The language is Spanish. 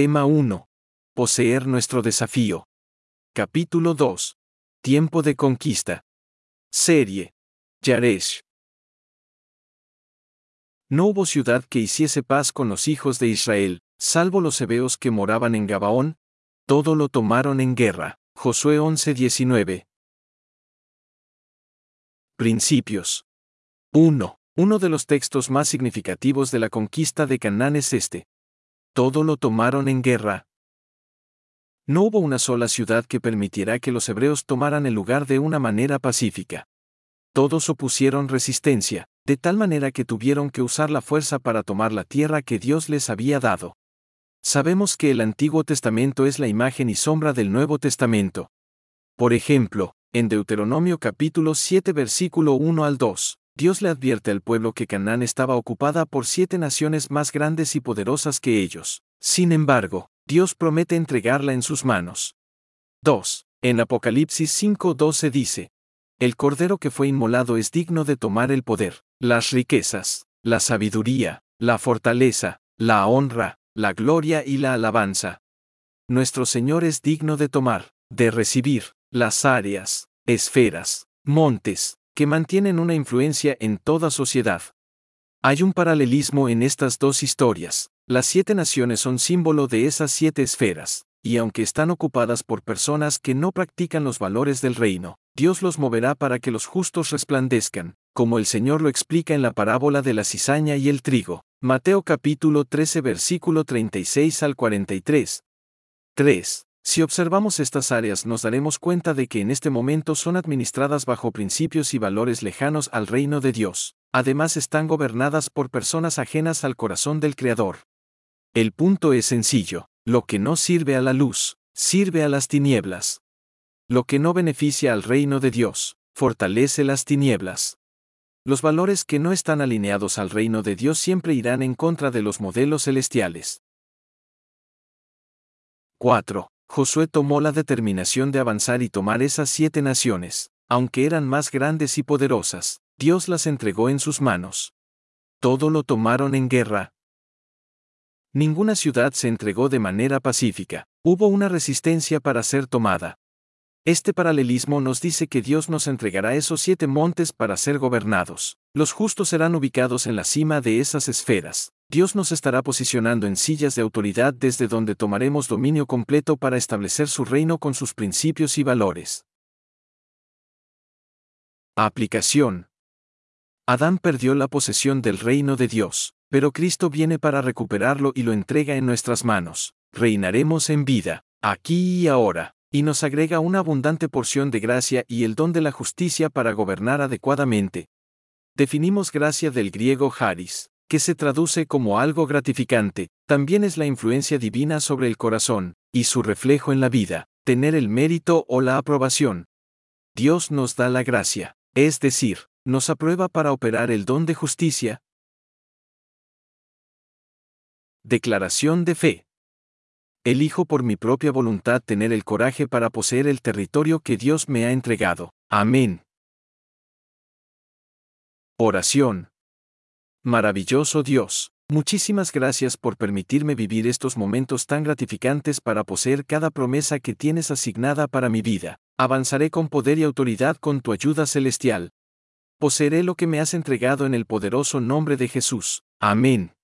Tema 1. Poseer nuestro desafío. Capítulo 2. Tiempo de conquista. Serie. Yaresh. No hubo ciudad que hiciese paz con los hijos de Israel, salvo los hebeos que moraban en Gabaón, todo lo tomaron en guerra. Josué 11:19. Principios. 1. Uno de los textos más significativos de la conquista de Canaán es este. Todo lo tomaron en guerra. No hubo una sola ciudad que permitiera que los hebreos tomaran el lugar de una manera pacífica. Todos opusieron resistencia, de tal manera que tuvieron que usar la fuerza para tomar la tierra que Dios les había dado. Sabemos que el Antiguo Testamento es la imagen y sombra del Nuevo Testamento. Por ejemplo, en Deuteronomio capítulo 7 versículo 1 al 2, Dios le advierte al pueblo que Canaán estaba ocupada por siete naciones más grandes y poderosas que ellos. Sin embargo, Dios promete entregarla en sus manos. 2. En Apocalipsis 5:12 dice, El Cordero que fue inmolado es digno de tomar el poder, las riquezas, la sabiduría, la fortaleza, la honra, la gloria y la alabanza. Nuestro Señor es digno de tomar, de recibir, las áreas, esferas, montes, que mantienen una influencia en toda sociedad. Hay un paralelismo en estas dos historias. Las siete naciones son símbolo de esas siete esferas, y aunque están ocupadas por personas que no practican los valores del reino, Dios los moverá para que los justos resplandezcan, como el Señor lo explica en la parábola de la cizaña y el trigo. Mateo capítulo 13 versículo 36 al 43. 3. Si observamos estas áreas nos daremos cuenta de que en este momento son administradas bajo principios y valores lejanos al reino de Dios. Además están gobernadas por personas ajenas al corazón del Creador. El punto es sencillo, lo que no sirve a la luz, sirve a las tinieblas. Lo que no beneficia al reino de Dios, fortalece las tinieblas. Los valores que no están alineados al reino de Dios siempre irán en contra de los modelos celestiales. 4. Josué tomó la determinación de avanzar y tomar esas siete naciones, aunque eran más grandes y poderosas, Dios las entregó en sus manos. Todo lo tomaron en guerra. Ninguna ciudad se entregó de manera pacífica, hubo una resistencia para ser tomada. Este paralelismo nos dice que Dios nos entregará esos siete montes para ser gobernados. Los justos serán ubicados en la cima de esas esferas, Dios nos estará posicionando en sillas de autoridad desde donde tomaremos dominio completo para establecer su reino con sus principios y valores. Aplicación. Adán perdió la posesión del reino de Dios, pero Cristo viene para recuperarlo y lo entrega en nuestras manos. Reinaremos en vida, aquí y ahora, y nos agrega una abundante porción de gracia y el don de la justicia para gobernar adecuadamente. Definimos gracia del griego haris, que se traduce como algo gratificante, también es la influencia divina sobre el corazón, y su reflejo en la vida, tener el mérito o la aprobación. Dios nos da la gracia, es decir, nos aprueba para operar el don de justicia. Declaración de fe. Elijo por mi propia voluntad tener el coraje para poseer el territorio que Dios me ha entregado. Amén. Oración. Maravilloso Dios, muchísimas gracias por permitirme vivir estos momentos tan gratificantes para poseer cada promesa que tienes asignada para mi vida. Avanzaré con poder y autoridad con tu ayuda celestial. Poseeré lo que me has entregado en el poderoso nombre de Jesús. Amén.